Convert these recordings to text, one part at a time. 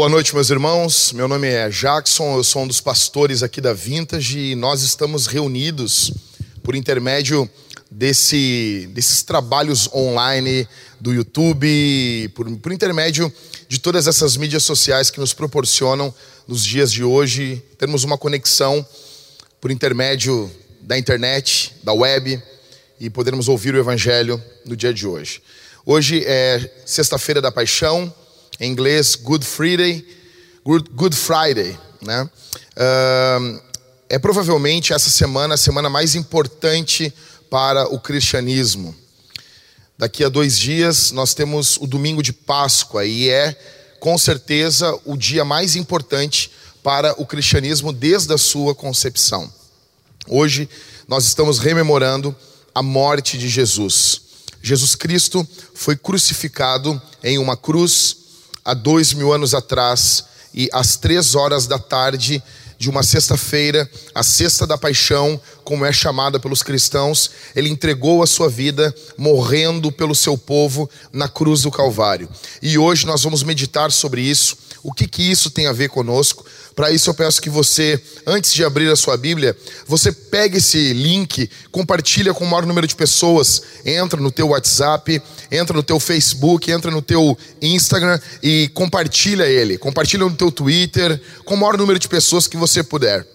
Boa noite, meus irmãos. Meu nome é Jackson, eu sou um dos pastores aqui da Vintage e nós estamos reunidos por intermédio desse, desses trabalhos online do YouTube, por, por intermédio de todas essas mídias sociais que nos proporcionam nos dias de hoje termos uma conexão por intermédio da internet, da web e podermos ouvir o Evangelho no dia de hoje. Hoje é Sexta-feira da Paixão em inglês Good Friday, Good, Friday, né? Uh, é provavelmente essa semana a semana mais importante para o cristianismo. Daqui a dois dias nós temos o domingo de Páscoa e é com certeza o dia mais importante para o cristianismo desde a sua concepção. Hoje nós estamos rememorando a morte de Jesus. Jesus Cristo foi crucificado em uma cruz há dois mil anos atrás, e às três horas da tarde de uma sexta-feira, a sexta da paixão, como é chamada pelos cristãos, ele entregou a sua vida morrendo pelo seu povo na cruz do Calvário. E hoje nós vamos meditar sobre isso, o que que isso tem a ver conosco, para isso eu peço que você, antes de abrir a sua Bíblia, você pegue esse link, compartilha com o maior número de pessoas, entra no teu WhatsApp, entra no teu Facebook, entra no teu Instagram e compartilha ele. Compartilha no teu Twitter, com o maior número de pessoas que você puder.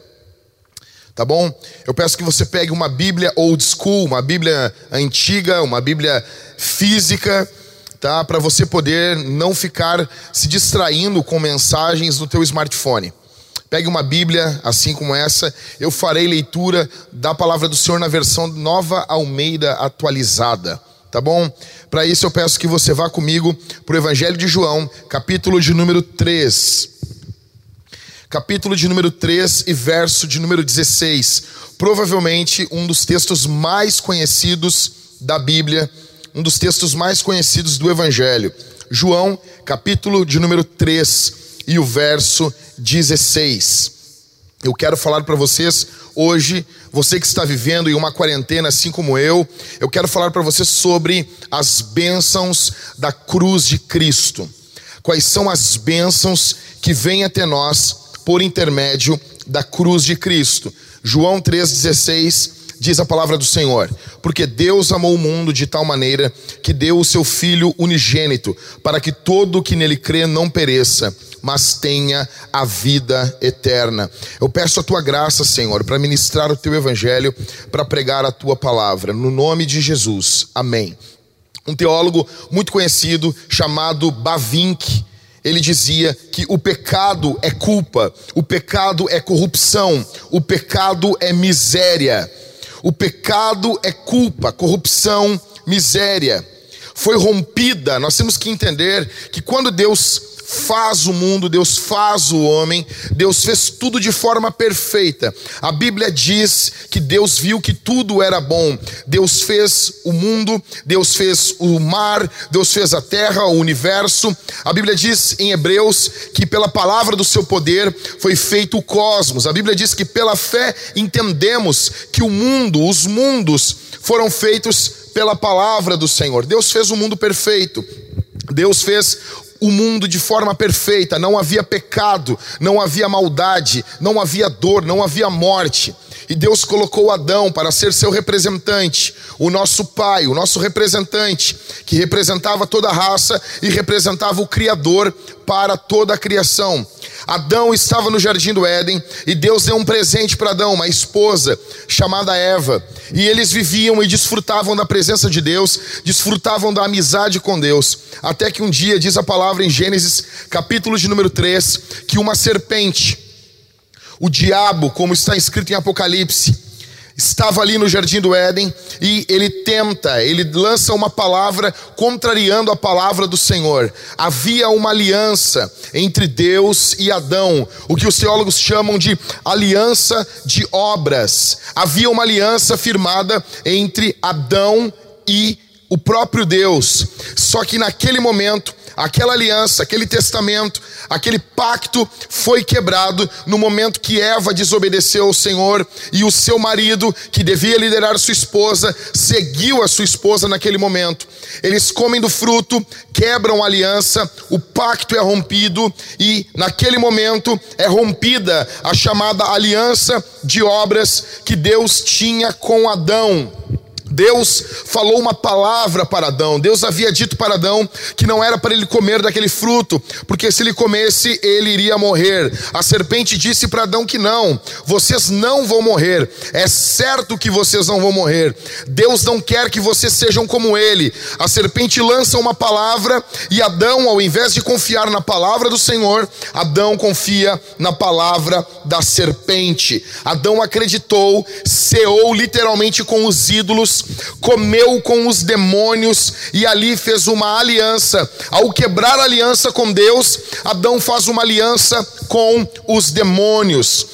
Tá bom? Eu peço que você pegue uma Bíblia old school, uma Bíblia antiga, uma Bíblia física, tá? Para você poder não ficar se distraindo com mensagens no teu smartphone. Pegue uma Bíblia assim como essa. Eu farei leitura da palavra do Senhor na versão Nova Almeida atualizada. Tá bom? Para isso eu peço que você vá comigo para o Evangelho de João, capítulo de número 3. Capítulo de número 3 e verso de número 16. Provavelmente um dos textos mais conhecidos da Bíblia, um dos textos mais conhecidos do Evangelho. João, capítulo de número 3 e o verso 16. Eu quero falar para vocês hoje, você que está vivendo em uma quarentena assim como eu, eu quero falar para você sobre as bênçãos da cruz de Cristo. Quais são as bênçãos que vêm até nós por intermédio da cruz de Cristo? João 3,16 diz a palavra do Senhor: Porque Deus amou o mundo de tal maneira que deu o seu Filho unigênito, para que todo o que nele crê não pereça, mas tenha a vida eterna. Eu peço a tua graça, Senhor, para ministrar o teu evangelho, para pregar a tua palavra, no nome de Jesus. Amém. Um teólogo muito conhecido chamado Bavinck, ele dizia que o pecado é culpa, o pecado é corrupção, o pecado é miséria. O pecado é culpa, corrupção, miséria. Foi rompida, nós temos que entender que quando Deus faz o mundo, Deus faz o homem, Deus fez tudo de forma perfeita. A Bíblia diz que Deus viu que tudo era bom. Deus fez o mundo, Deus fez o mar, Deus fez a terra, o universo. A Bíblia diz em Hebreus que pela palavra do seu poder foi feito o cosmos. A Bíblia diz que pela fé entendemos que o mundo, os mundos foram feitos pela palavra do Senhor. Deus fez o mundo perfeito. Deus fez o mundo de forma perfeita, não havia pecado, não havia maldade, não havia dor, não havia morte. E Deus colocou Adão para ser seu representante, o nosso pai, o nosso representante, que representava toda a raça e representava o Criador para toda a criação. Adão estava no jardim do Éden e Deus deu um presente para Adão, uma esposa chamada Eva. E eles viviam e desfrutavam da presença de Deus, desfrutavam da amizade com Deus. Até que um dia, diz a palavra em Gênesis, capítulo de número 3, que uma serpente, o diabo, como está escrito em Apocalipse, estava ali no jardim do Éden e ele tenta, ele lança uma palavra contrariando a palavra do Senhor. Havia uma aliança entre Deus e Adão, o que os teólogos chamam de aliança de obras. Havia uma aliança firmada entre Adão e o próprio Deus. Só que naquele momento aquela aliança, aquele testamento, aquele pacto foi quebrado no momento que Eva desobedeceu ao Senhor e o seu marido, que devia liderar sua esposa, seguiu a sua esposa naquele momento. Eles comem do fruto, quebram a aliança, o pacto é rompido e naquele momento é rompida a chamada aliança de obras que Deus tinha com Adão. Deus falou uma palavra para Adão. Deus havia dito para Adão que não era para ele comer daquele fruto, porque se ele comesse, ele iria morrer. A serpente disse para Adão que não, vocês não vão morrer. É certo que vocês não vão morrer. Deus não quer que vocês sejam como ele. A serpente lança uma palavra e Adão, ao invés de confiar na palavra do Senhor, Adão confia na palavra da serpente. Adão acreditou, ceou literalmente com os ídolos comeu com os demônios e ali fez uma aliança. Ao quebrar aliança com Deus, Adão faz uma aliança com os demônios.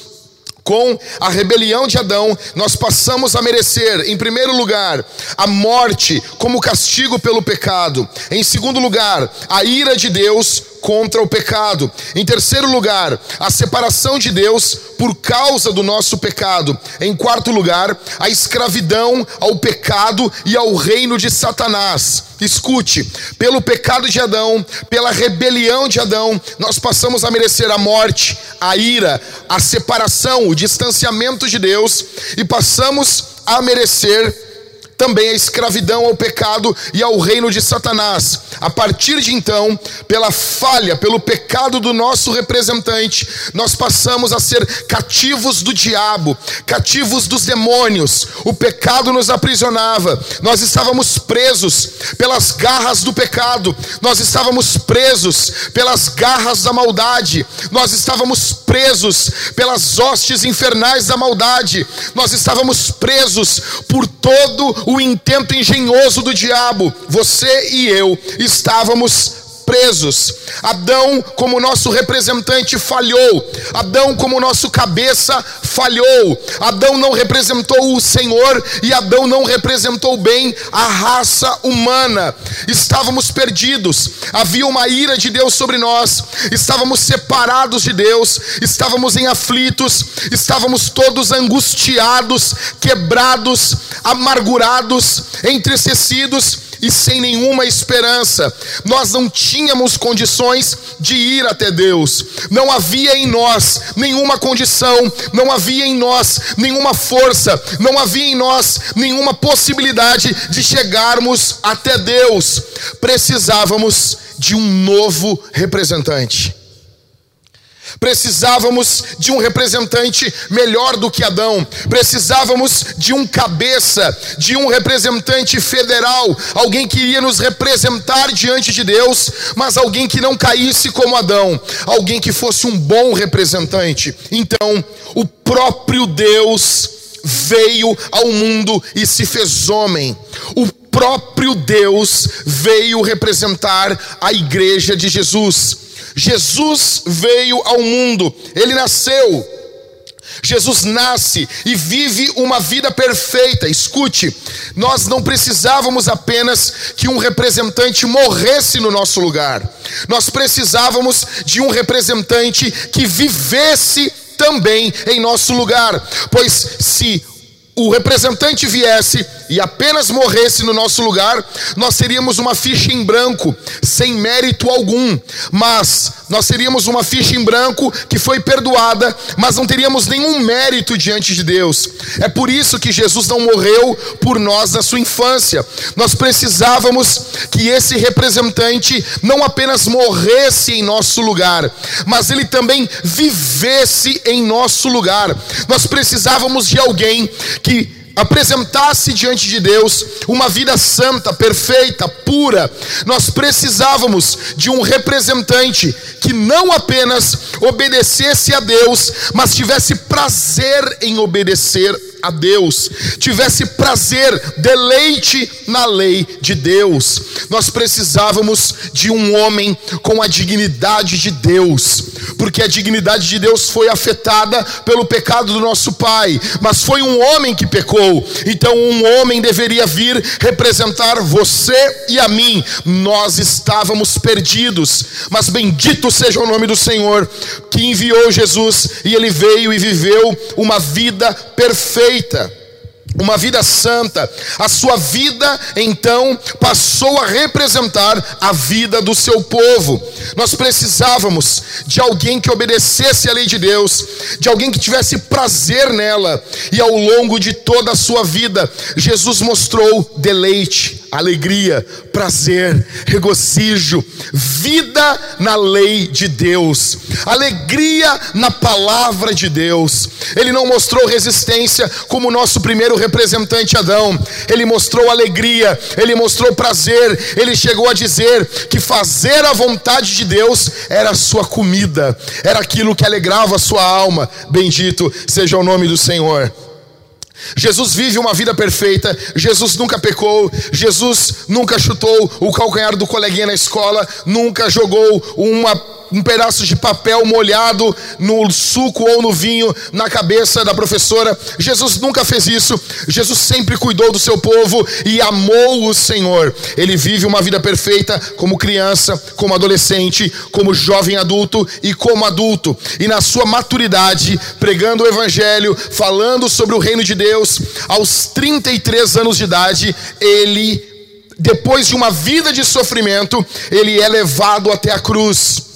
Com a rebelião de Adão, nós passamos a merecer, em primeiro lugar, a morte como castigo pelo pecado. Em segundo lugar, a ira de Deus contra o pecado. Em terceiro lugar, a separação de Deus por causa do nosso pecado. Em quarto lugar, a escravidão ao pecado e ao reino de Satanás. Escute, pelo pecado de Adão, pela rebelião de Adão, nós passamos a merecer a morte, a ira, a separação, o distanciamento de Deus e passamos a merecer também a escravidão ao pecado e ao reino de Satanás. A partir de então, pela falha, pelo pecado do nosso representante, nós passamos a ser cativos do diabo, cativos dos demônios. O pecado nos aprisionava, nós estávamos presos pelas garras do pecado, nós estávamos presos pelas garras da maldade, nós estávamos presos pelas hostes infernais da maldade, nós estávamos presos por todo o o intento engenhoso do diabo, você e eu estávamos presos. Adão, como nosso representante, falhou. Adão, como nosso cabeça, falhou. Adão não representou o Senhor e Adão não representou bem a raça humana. Estávamos perdidos. Havia uma ira de Deus sobre nós. Estávamos separados de Deus. Estávamos em aflitos. Estávamos todos angustiados, quebrados, amargurados, entristecidos e sem nenhuma esperança. Nós não tínhamos condições de ir até Deus. Não havia em nós nenhuma condição, não havia em nós nenhuma força, não havia em nós nenhuma possibilidade de chegarmos até Deus. Precisávamos de um novo representante. Precisávamos de um representante melhor do que Adão. Precisávamos de um cabeça, de um representante federal, alguém que iria nos representar diante de Deus, mas alguém que não caísse como Adão, alguém que fosse um bom representante. Então, o próprio Deus veio ao mundo e se fez homem. O próprio Deus veio representar a igreja de Jesus. Jesus veio ao mundo, ele nasceu. Jesus nasce e vive uma vida perfeita. Escute, nós não precisávamos apenas que um representante morresse no nosso lugar, nós precisávamos de um representante que vivesse também em nosso lugar, pois se o representante viesse e apenas morresse no nosso lugar, nós seríamos uma ficha em branco, sem mérito algum. Mas nós seríamos uma ficha em branco que foi perdoada, mas não teríamos nenhum mérito diante de Deus. É por isso que Jesus não morreu por nós na sua infância. Nós precisávamos que esse representante não apenas morresse em nosso lugar, mas ele também vivesse em nosso lugar. Nós precisávamos de alguém que apresentasse diante de Deus uma vida santa, perfeita, pura, nós precisávamos de um representante que não apenas obedecesse a Deus, mas tivesse prazer em obedecer a Deus, tivesse prazer, deleite na lei de Deus. Nós precisávamos de um homem com a dignidade de Deus, porque a dignidade de Deus foi afetada pelo pecado do nosso pai, mas foi um homem que pecou. Então um homem deveria vir representar você e a mim. Nós estávamos perdidos, mas bendito seja o nome do Senhor que enviou Jesus e ele veio e viveu uma vida perfeita uma vida santa, a sua vida então passou a representar a vida do seu povo. Nós precisávamos de alguém que obedecesse a lei de Deus, de alguém que tivesse prazer nela, e ao longo de toda a sua vida, Jesus mostrou deleite, alegria, prazer, regozijo, vida na lei de Deus, alegria na palavra de Deus. Ele não mostrou resistência como o nosso primeiro representante Adão, ele mostrou alegria, ele mostrou prazer, ele chegou a dizer que fazer a vontade de Deus era a sua comida, era aquilo que alegrava a sua alma. Bendito seja o nome do Senhor. Jesus vive uma vida perfeita, Jesus nunca pecou, Jesus nunca chutou o calcanhar do coleguinha na escola, nunca jogou uma um pedaço de papel molhado no suco ou no vinho na cabeça da professora. Jesus nunca fez isso. Jesus sempre cuidou do seu povo e amou o Senhor. Ele vive uma vida perfeita como criança, como adolescente, como jovem adulto e como adulto. E na sua maturidade, pregando o evangelho, falando sobre o reino de Deus, aos 33 anos de idade, ele depois de uma vida de sofrimento, ele é levado até a cruz.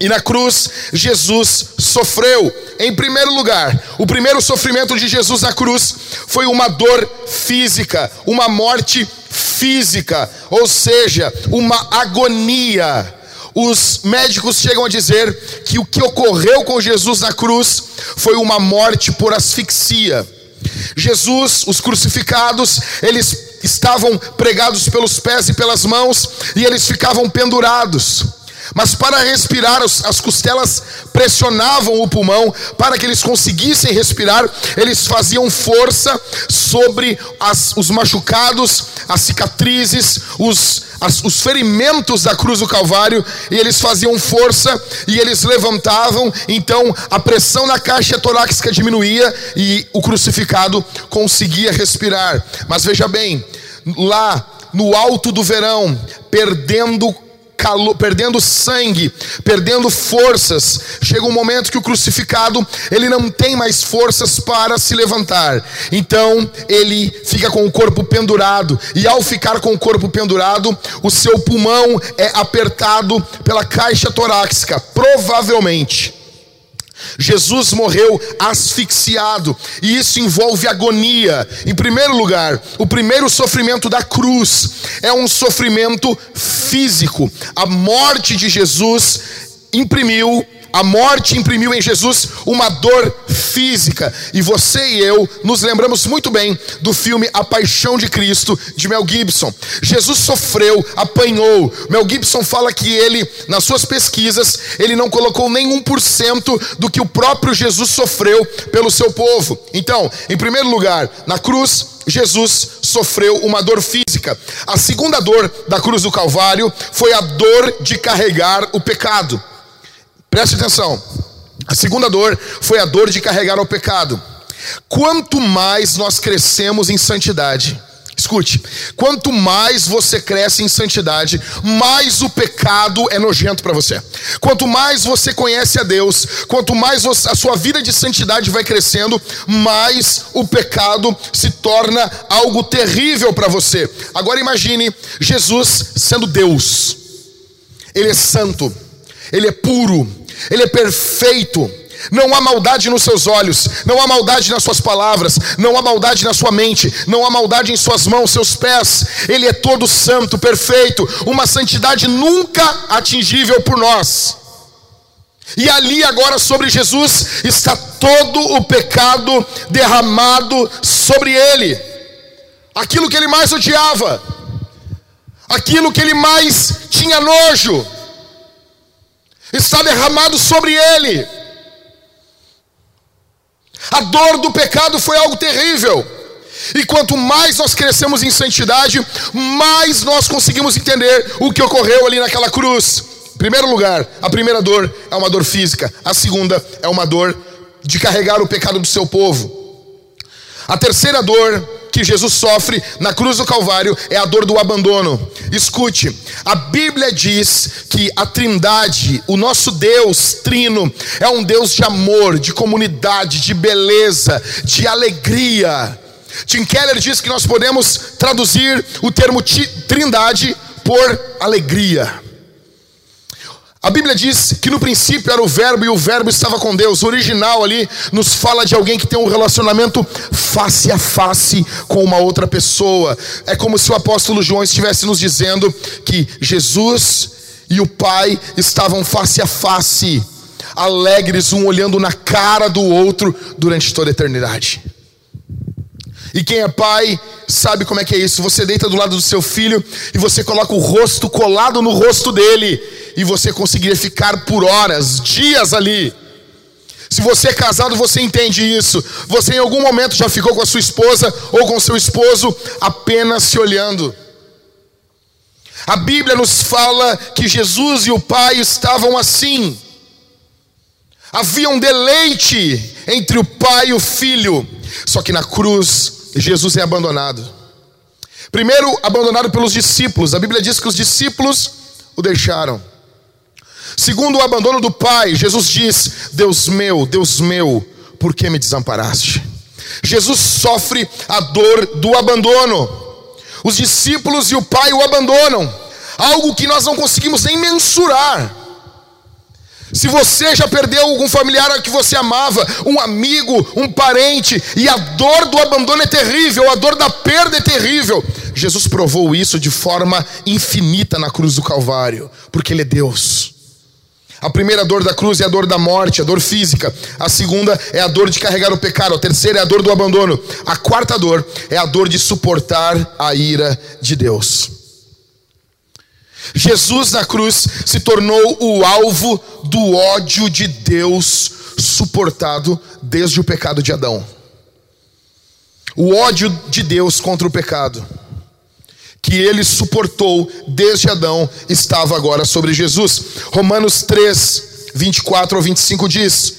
E na cruz, Jesus sofreu. Em primeiro lugar, o primeiro sofrimento de Jesus na cruz foi uma dor física, uma morte física, ou seja, uma agonia. Os médicos chegam a dizer que o que ocorreu com Jesus na cruz foi uma morte por asfixia. Jesus, os crucificados, eles estavam pregados pelos pés e pelas mãos e eles ficavam pendurados. Mas para respirar, as costelas pressionavam o pulmão para que eles conseguissem respirar. Eles faziam força sobre as, os machucados, as cicatrizes, os, as, os ferimentos da cruz do Calvário. E eles faziam força e eles levantavam. Então a pressão na caixa torácica diminuía e o crucificado conseguia respirar. Mas veja bem, lá no alto do verão, perdendo calor, perdendo sangue, perdendo forças. Chega um momento que o crucificado, ele não tem mais forças para se levantar. Então, ele fica com o corpo pendurado, e ao ficar com o corpo pendurado, o seu pulmão é apertado pela caixa torácica, provavelmente. Jesus morreu asfixiado, e isso envolve agonia. Em primeiro lugar, o primeiro sofrimento da cruz é um sofrimento físico. A morte de Jesus imprimiu a morte imprimiu em Jesus uma dor física, e você e eu nos lembramos muito bem do filme A Paixão de Cristo de Mel Gibson. Jesus sofreu, apanhou. Mel Gibson fala que ele, nas suas pesquisas, ele não colocou nem 1% do que o próprio Jesus sofreu pelo seu povo. Então, em primeiro lugar, na cruz, Jesus sofreu uma dor física. A segunda dor da cruz do Calvário foi a dor de carregar o pecado. Preste atenção. A segunda dor foi a dor de carregar o pecado. Quanto mais nós crescemos em santidade, escute, quanto mais você cresce em santidade, mais o pecado é nojento para você. Quanto mais você conhece a Deus, quanto mais você, a sua vida de santidade vai crescendo, mais o pecado se torna algo terrível para você. Agora imagine Jesus sendo Deus. Ele é santo ele é puro, ele é perfeito. Não há maldade nos seus olhos, não há maldade nas suas palavras, não há maldade na sua mente, não há maldade em suas mãos, seus pés. Ele é todo santo, perfeito, uma santidade nunca atingível por nós. E ali agora sobre Jesus está todo o pecado derramado sobre ele. Aquilo que ele mais odiava, aquilo que ele mais tinha nojo, está derramado sobre ele. A dor do pecado foi algo terrível. E quanto mais nós crescemos em santidade, mais nós conseguimos entender o que ocorreu ali naquela cruz. Primeiro lugar, a primeira dor é uma dor física, a segunda é uma dor de carregar o pecado do seu povo. A terceira dor que Jesus sofre na cruz do Calvário é a dor do abandono. Escute, a Bíblia diz que a Trindade, o nosso Deus trino, é um Deus de amor, de comunidade, de beleza, de alegria. Tim Keller diz que nós podemos traduzir o termo trindade por alegria. A Bíblia diz que no princípio era o Verbo e o Verbo estava com Deus. O original ali nos fala de alguém que tem um relacionamento face a face com uma outra pessoa. É como se o apóstolo João estivesse nos dizendo que Jesus e o Pai estavam face a face, alegres, um olhando na cara do outro durante toda a eternidade. E quem é pai sabe como é que é isso. Você deita do lado do seu filho e você coloca o rosto colado no rosto dele e você conseguiria ficar por horas, dias ali. Se você é casado, você entende isso. Você em algum momento já ficou com a sua esposa ou com seu esposo apenas se olhando. A Bíblia nos fala que Jesus e o Pai estavam assim. Havia um deleite entre o Pai e o Filho. Só que na cruz Jesus é abandonado. Primeiro, abandonado pelos discípulos. A Bíblia diz que os discípulos o deixaram. Segundo, o abandono do Pai. Jesus diz: Deus meu, Deus meu, por que me desamparaste? Jesus sofre a dor do abandono. Os discípulos e o Pai o abandonam. Algo que nós não conseguimos nem mensurar. Se você já perdeu algum familiar que você amava, um amigo, um parente, e a dor do abandono é terrível, a dor da perda é terrível. Jesus provou isso de forma infinita na cruz do Calvário, porque Ele é Deus. A primeira dor da cruz é a dor da morte, a dor física. A segunda é a dor de carregar o pecado. A terceira é a dor do abandono. A quarta dor é a dor de suportar a ira de Deus. Jesus na cruz se tornou o alvo do ódio de Deus suportado desde o pecado de Adão. O ódio de Deus contra o pecado que ele suportou desde Adão estava agora sobre Jesus. Romanos 3, 24 ao 25 diz: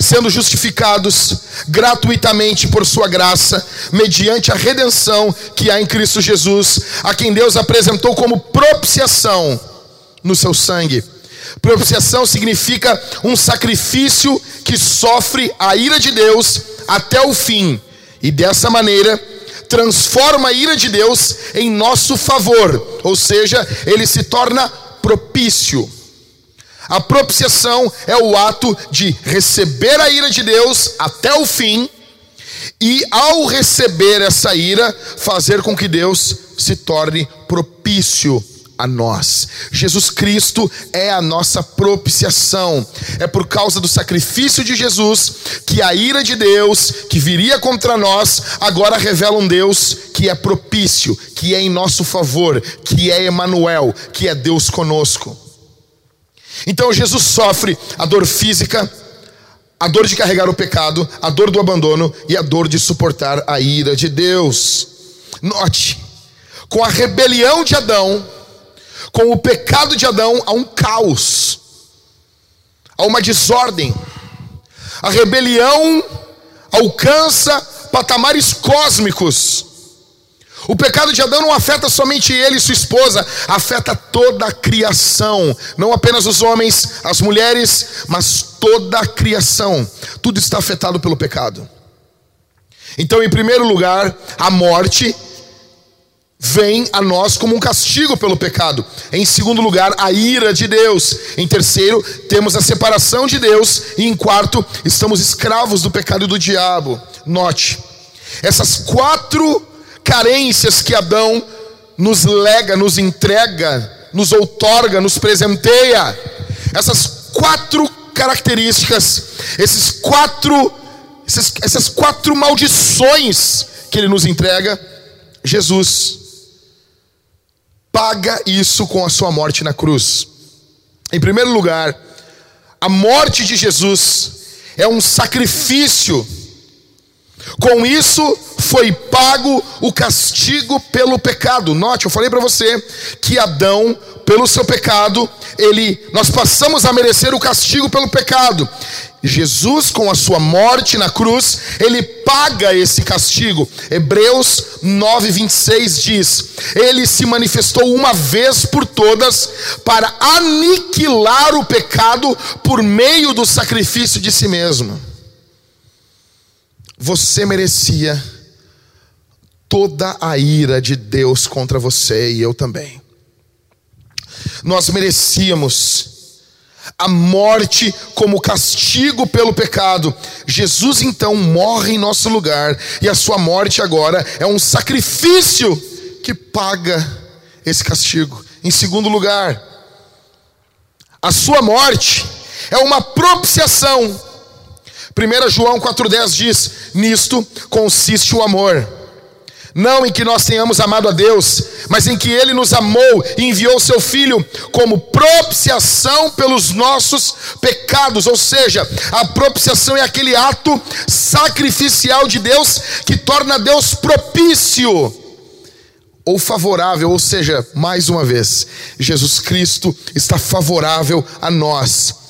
sendo justificados gratuitamente por Sua graça, mediante a redenção que há em Cristo Jesus, a quem Deus apresentou como propiciação no seu sangue. Propiciação significa um sacrifício que sofre a ira de Deus até o fim, e dessa maneira transforma a ira de Deus em nosso favor, ou seja, ele se torna propício. A propiciação é o ato de receber a ira de Deus até o fim e, ao receber essa ira, fazer com que Deus se torne propício a nós. Jesus Cristo é a nossa propiciação. É por causa do sacrifício de Jesus que a ira de Deus que viria contra nós agora revela um Deus que é propício, que é em nosso favor, que é Emanuel, que é Deus conosco. Então Jesus sofre a dor física, a dor de carregar o pecado, a dor do abandono e a dor de suportar a ira de Deus. Note, com a rebelião de Adão, com o pecado de Adão, há um caos, há uma desordem. A rebelião alcança patamares cósmicos. O pecado de Adão não afeta somente ele e sua esposa, afeta toda a criação, não apenas os homens, as mulheres, mas toda a criação. Tudo está afetado pelo pecado. Então, em primeiro lugar, a morte vem a nós como um castigo pelo pecado. Em segundo lugar, a ira de Deus. Em terceiro, temos a separação de Deus. E em quarto, estamos escravos do pecado e do diabo. Note, essas quatro carências que Adão nos lega, nos entrega, nos outorga, nos presenteia. Essas quatro características, esses quatro, essas, essas quatro maldições que ele nos entrega, Jesus paga isso com a sua morte na cruz. Em primeiro lugar, a morte de Jesus é um sacrifício Com isso foi pago o castigo pelo pecado. Note, eu falei para você que Adão, pelo seu pecado, ele nós passamos a merecer o castigo pelo pecado. Jesus, com a sua morte na cruz, ele paga esse castigo. Hebreus 9, 26 diz: Ele se manifestou uma vez por todas para aniquilar o pecado por meio do sacrifício de si mesmo. Você merecia toda a ira de Deus contra você e eu também. Nós merecíamos a morte como castigo pelo pecado. Jesus então morre em nosso lugar e a sua morte agora é um sacrifício que paga esse castigo. Em segundo lugar, a sua morte é uma propiciação. 1 João 4,10 diz: Nisto consiste o amor não em que nós tenhamos amado a Deus, mas em que Ele nos amou e enviou Seu Filho como propiciação pelos nossos pecados. Ou seja, a propiciação é aquele ato sacrificial de Deus que torna Deus propício ou favorável, ou seja, mais uma vez, Jesus Cristo está favorável a nós.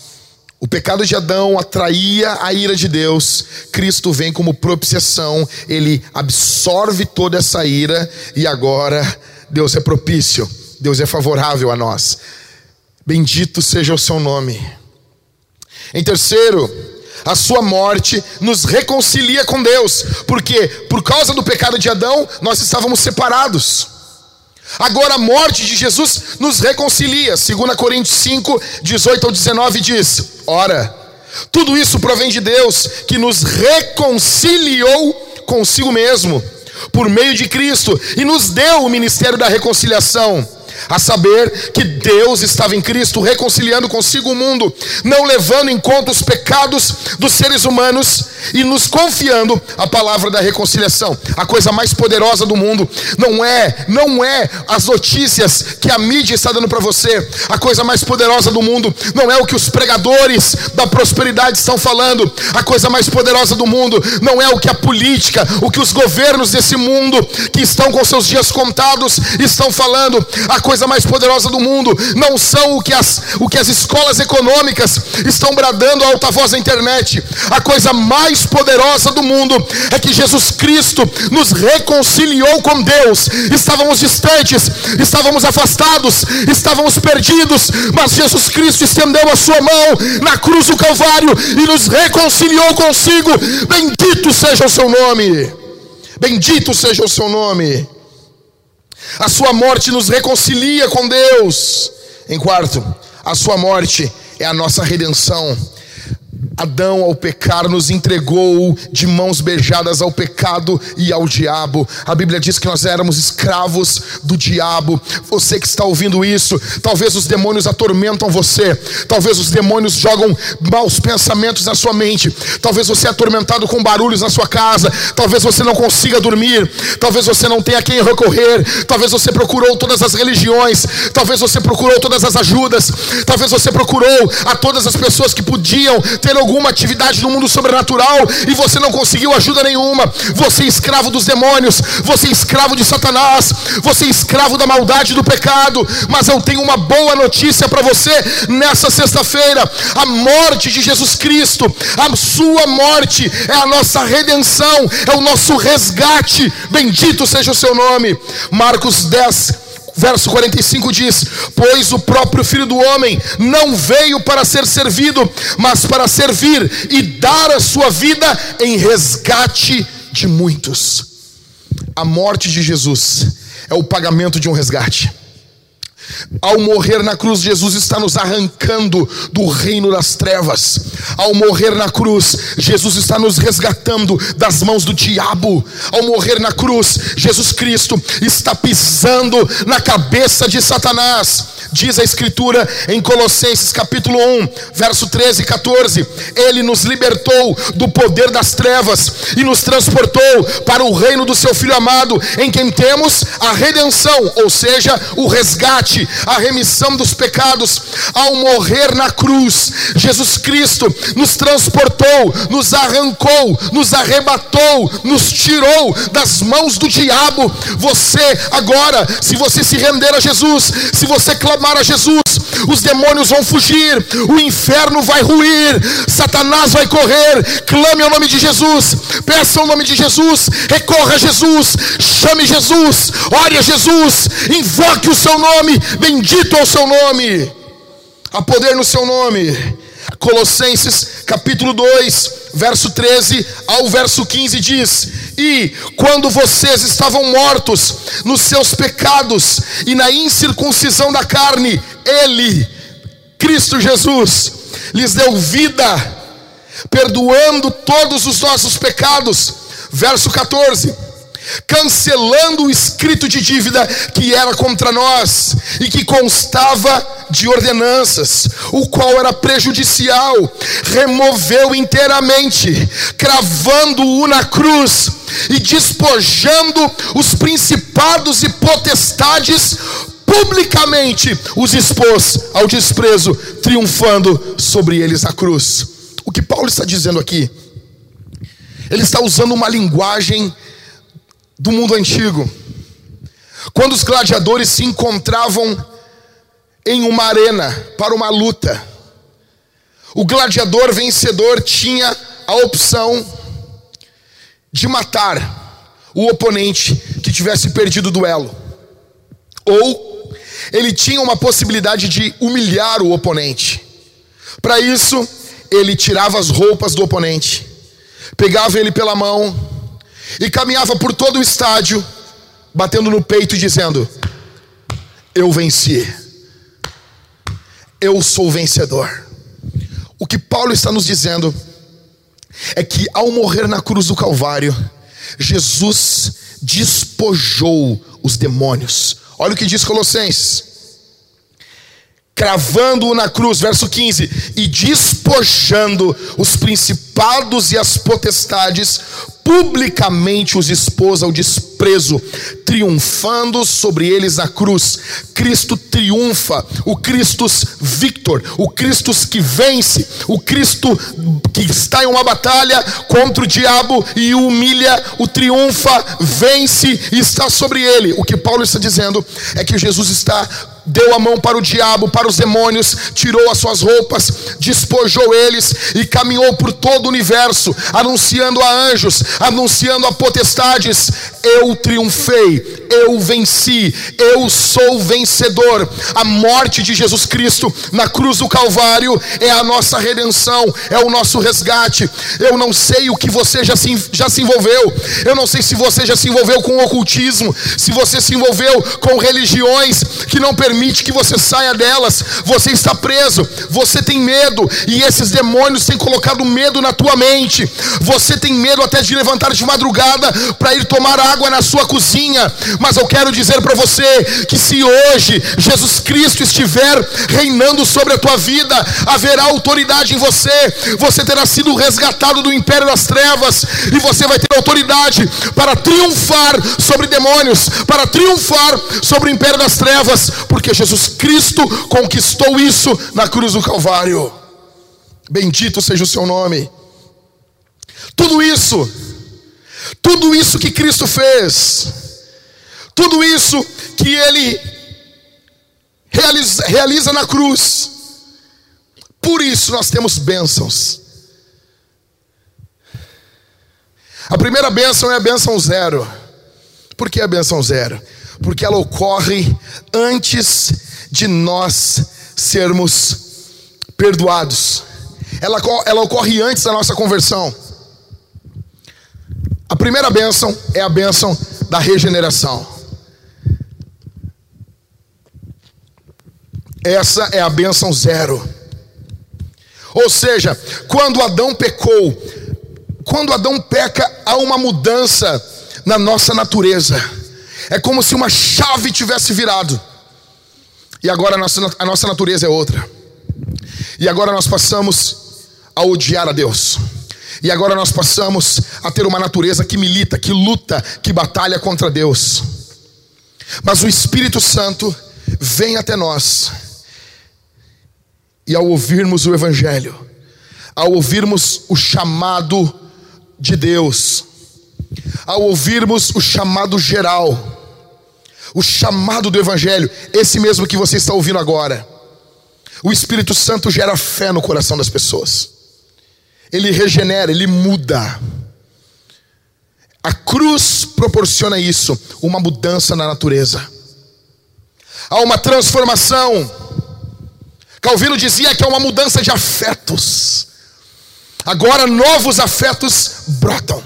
O pecado de Adão atraía a ira de Deus, Cristo vem como propiciação, ele absorve toda essa ira e agora Deus é propício, Deus é favorável a nós. Bendito seja o seu nome. Em terceiro, a sua morte nos reconcilia com Deus, porque por causa do pecado de Adão, nós estávamos separados. Agora a morte de Jesus nos reconcilia. 2 Coríntios 5, 18 ao 19 diz: Ora, tudo isso provém de Deus, que nos reconciliou consigo mesmo, por meio de Cristo, e nos deu o ministério da reconciliação a saber que Deus estava em Cristo reconciliando consigo o mundo, não levando em conta os pecados dos seres humanos e nos confiando a palavra da reconciliação. A coisa mais poderosa do mundo não é, não é as notícias que a mídia está dando para você. A coisa mais poderosa do mundo não é o que os pregadores da prosperidade estão falando. A coisa mais poderosa do mundo não é o que a política, o que os governos desse mundo que estão com seus dias contados estão falando. A coisa mais poderosa do mundo não são o que as, o que as escolas econômicas estão bradando a alta voz na internet. A coisa mais poderosa do mundo é que Jesus Cristo nos reconciliou com Deus. Estávamos distantes, estávamos afastados, estávamos perdidos, mas Jesus Cristo estendeu a sua mão na cruz do Calvário e nos reconciliou consigo. Bendito seja o seu nome. Bendito seja o seu nome. A sua morte nos reconcilia com Deus. Em quarto, a sua morte é a nossa redenção. Adão, ao pecar, nos entregou de mãos beijadas ao pecado e ao diabo. A Bíblia diz que nós éramos escravos do diabo. Você que está ouvindo isso, talvez os demônios atormentam você, talvez os demônios jogam maus pensamentos na sua mente, talvez você é atormentado com barulhos na sua casa, talvez você não consiga dormir, talvez você não tenha quem recorrer, talvez você procurou todas as religiões, talvez você procurou todas as ajudas, talvez você procurou a todas as pessoas que podiam ter alguma atividade no mundo sobrenatural e você não conseguiu ajuda nenhuma. Você é escravo dos demônios, você é escravo de Satanás, você é escravo da maldade do pecado. Mas eu tenho uma boa notícia para você nessa sexta-feira: a morte de Jesus Cristo, a sua morte é a nossa redenção, é o nosso resgate. Bendito seja o seu nome. Marcos 10 verso 45 diz: Pois o próprio Filho do Homem não veio para ser servido, mas para servir e dar a sua vida em resgate de muitos. A morte de Jesus é o pagamento de um resgate. Ao morrer na cruz, Jesus está nos arrancando do reino das trevas. Ao morrer na cruz, Jesus está nos resgatando das mãos do diabo. Ao morrer na cruz, Jesus Cristo está pisando na cabeça de Satanás. Diz a Escritura em Colossenses capítulo 1, verso 13 e 14: Ele nos libertou do poder das trevas e nos transportou para o reino do seu Filho amado, em quem temos a redenção, ou seja, o resgate, a remissão dos pecados. Ao morrer na cruz, Jesus Cristo nos transportou, nos arrancou, nos arrebatou, nos tirou das mãos do diabo. Você agora, se você se render a Jesus, se você clamar a Jesus, os demônios vão fugir, o inferno vai ruir, Satanás vai correr. Clame o nome de Jesus, peça o nome de Jesus, recorra a Jesus, chame Jesus, ore a Jesus, invoque o seu nome, bendito é o seu nome, há poder no seu nome. Colossenses capítulo 2, verso 13 ao verso 15 diz: E quando vocês estavam mortos nos seus pecados e na incircuncisão da carne, Ele, Cristo Jesus, lhes deu vida, perdoando todos os nossos pecados. Verso 14 cancelando o escrito de dívida que era contra nós e que constava de ordenanças, o qual era prejudicial, removeu inteiramente, cravando-o na cruz e despojando os principados e potestades publicamente os expôs ao desprezo, triunfando sobre eles na cruz. O que Paulo está dizendo aqui? Ele está usando uma linguagem do mundo antigo. Quando os gladiadores se encontravam em uma arena para uma luta, o gladiador vencedor tinha a opção de matar o oponente que tivesse perdido o duelo, ou ele tinha uma possibilidade de humilhar o oponente. Para isso, ele tirava as roupas do oponente, pegava ele pela mão, e caminhava por todo o estádio, batendo no peito e dizendo: Eu venci, eu sou vencedor. O que Paulo está nos dizendo é que ao morrer na cruz do Calvário, Jesus despojou os demônios. Olha o que diz Colossenses cravando-o na cruz, verso 15, e despojando os principados e as potestades, publicamente os expôs ao desprezo, triunfando sobre eles na cruz. Cristo triunfa, o Cristo Victor, o Cristo que vence, o Cristo que está em uma batalha contra o diabo e o humilha, o triunfa, vence e está sobre ele. O que Paulo está dizendo é que Jesus está deu a mão para o diabo, para os demônios, tirou as suas roupas, despojou eles e caminhou por todo o universo, anunciando a anjos, anunciando a potestades: Eu triunfei, eu venci, eu sou vencedor. A morte de Jesus Cristo na cruz do Calvário é a nossa redenção, é o nosso resgate. Eu não sei o que você já se, já se envolveu, eu não sei se você já se envolveu com ocultismo, se você se envolveu com religiões que não permitem permite que você saia delas. Você está preso, você tem medo, e esses demônios têm colocado medo na tua mente. Você tem medo até de levantar de madrugada para ir tomar água na sua cozinha. Mas eu quero dizer para você que se hoje Jesus Cristo estiver reinando sobre a tua vida, haverá autoridade em você. Você terá sido resgatado do império das trevas e você vai ter autoridade para triunfar sobre demônios, para triunfar sobre o império das trevas, porque porque Jesus Cristo conquistou isso na cruz do Calvário. Bendito seja o seu nome. Tudo isso, tudo isso que Cristo fez, tudo isso que Ele realiza, realiza na cruz, por isso nós temos bênçãos. A primeira bênção é a bênção zero. Por que a bênção zero? Porque ela ocorre antes de nós sermos perdoados. Ela, ela ocorre antes da nossa conversão. A primeira bênção é a bênção da regeneração. Essa é a bênção zero. Ou seja, quando Adão pecou, quando Adão peca, há uma mudança na nossa natureza. É como se uma chave tivesse virado. E agora a nossa, a nossa natureza é outra. E agora nós passamos a odiar a Deus. E agora nós passamos a ter uma natureza que milita, que luta, que batalha contra Deus. Mas o Espírito Santo vem até nós. E ao ouvirmos o Evangelho, ao ouvirmos o chamado de Deus, ao ouvirmos o chamado geral, o chamado do Evangelho, esse mesmo que você está ouvindo agora, o Espírito Santo gera fé no coração das pessoas, ele regenera, ele muda. A cruz proporciona isso, uma mudança na natureza. Há uma transformação. Calvino dizia que é uma mudança de afetos. Agora novos afetos brotam.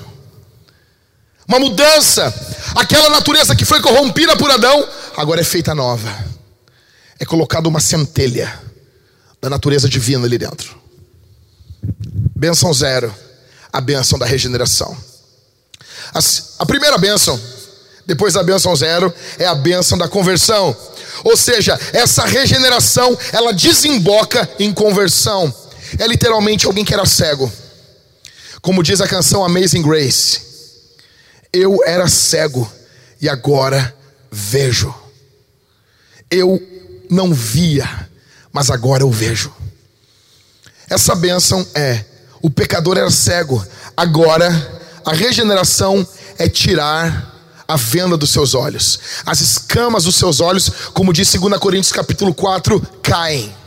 Uma mudança. Aquela natureza que foi corrompida por Adão, agora é feita nova. É colocada uma centelha da natureza divina ali dentro. Benção zero, a benção da regeneração. A, primeira benção, depois da benção zero, é a benção da conversão. Ou seja, essa regeneração, ela desemboca em conversão. É literalmente alguém que era cego. Como diz a canção Amazing Grace. Eu era cego e agora vejo. Eu não via, mas agora eu vejo. Essa bênção é: o pecador era cego, agora a regeneração é tirar a venda dos seus olhos. As escamas dos seus olhos, como diz 2 Coríntios capítulo 4, caem.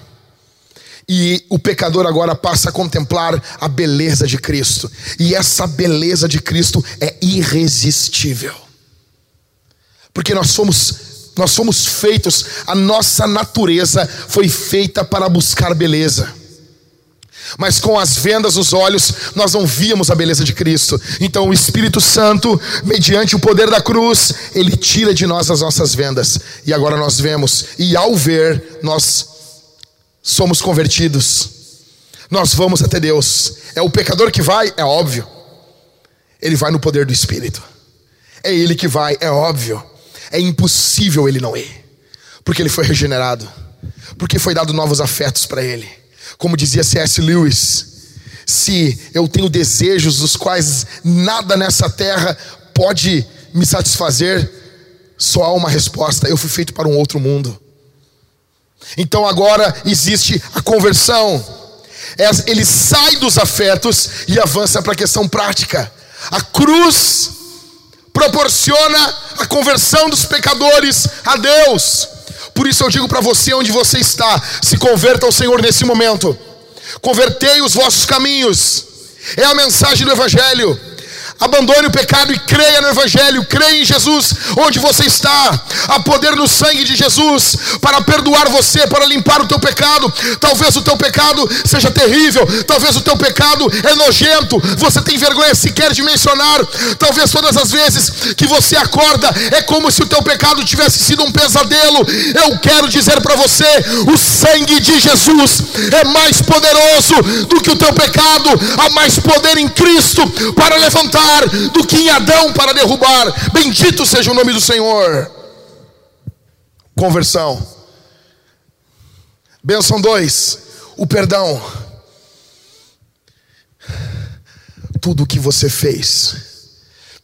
E o pecador agora passa a contemplar a beleza de Cristo. E essa beleza de Cristo é irresistível. Porque nós somos nós somos feitos, a nossa natureza foi feita para buscar beleza mas com as vendas nos olhos nós não víamos a beleza de Cristo. Então o Espírito Santo, mediante o poder da cruz, ele tira de nós as nossas vendas. E agora nós vemos, e ao ver, nós somos convertidos. Nós vamos até Deus. É o pecador que vai, é óbvio. Ele vai no poder do Espírito. É ele que vai, é óbvio. É impossível ele não ir. Porque ele foi regenerado. Porque foi dado novos afetos para ele como dizia C.S. Lewis, se eu tenho desejos dos quais nada nessa terra pode me satisfazer, só há uma resposta: eu fui feito para um outro mundo. Então agora existe a conversão. Ele sai dos afetos e avança para a questão prática. A cruz proporciona a conversão dos pecadores a Deus. Por isso eu digo para você onde você está: se converta ao Senhor nesse momento. Convertei os vossos caminhos. É a mensagem do Evangelho. Abandone o pecado e creia no Evangelho, creia em Jesus, onde você está. Há poder no sangue de Jesus para perdoar você, para limpar o teu pecado. Talvez o teu pecado seja terrível, talvez o teu pecado é nojento, você tem vergonha sequer de mencionar. Talvez todas as vezes que você acorda é como se o teu pecado tivesse sido um pesadelo. Eu quero dizer para você: o sangue de Jesus é mais poderoso do que o teu pecado, há mais poder em Cristo para levantar do que em Adão para derrubar. Bendito seja o nome do Senhor. Conversão. Benção 2, o perdão. Tudo o que você fez,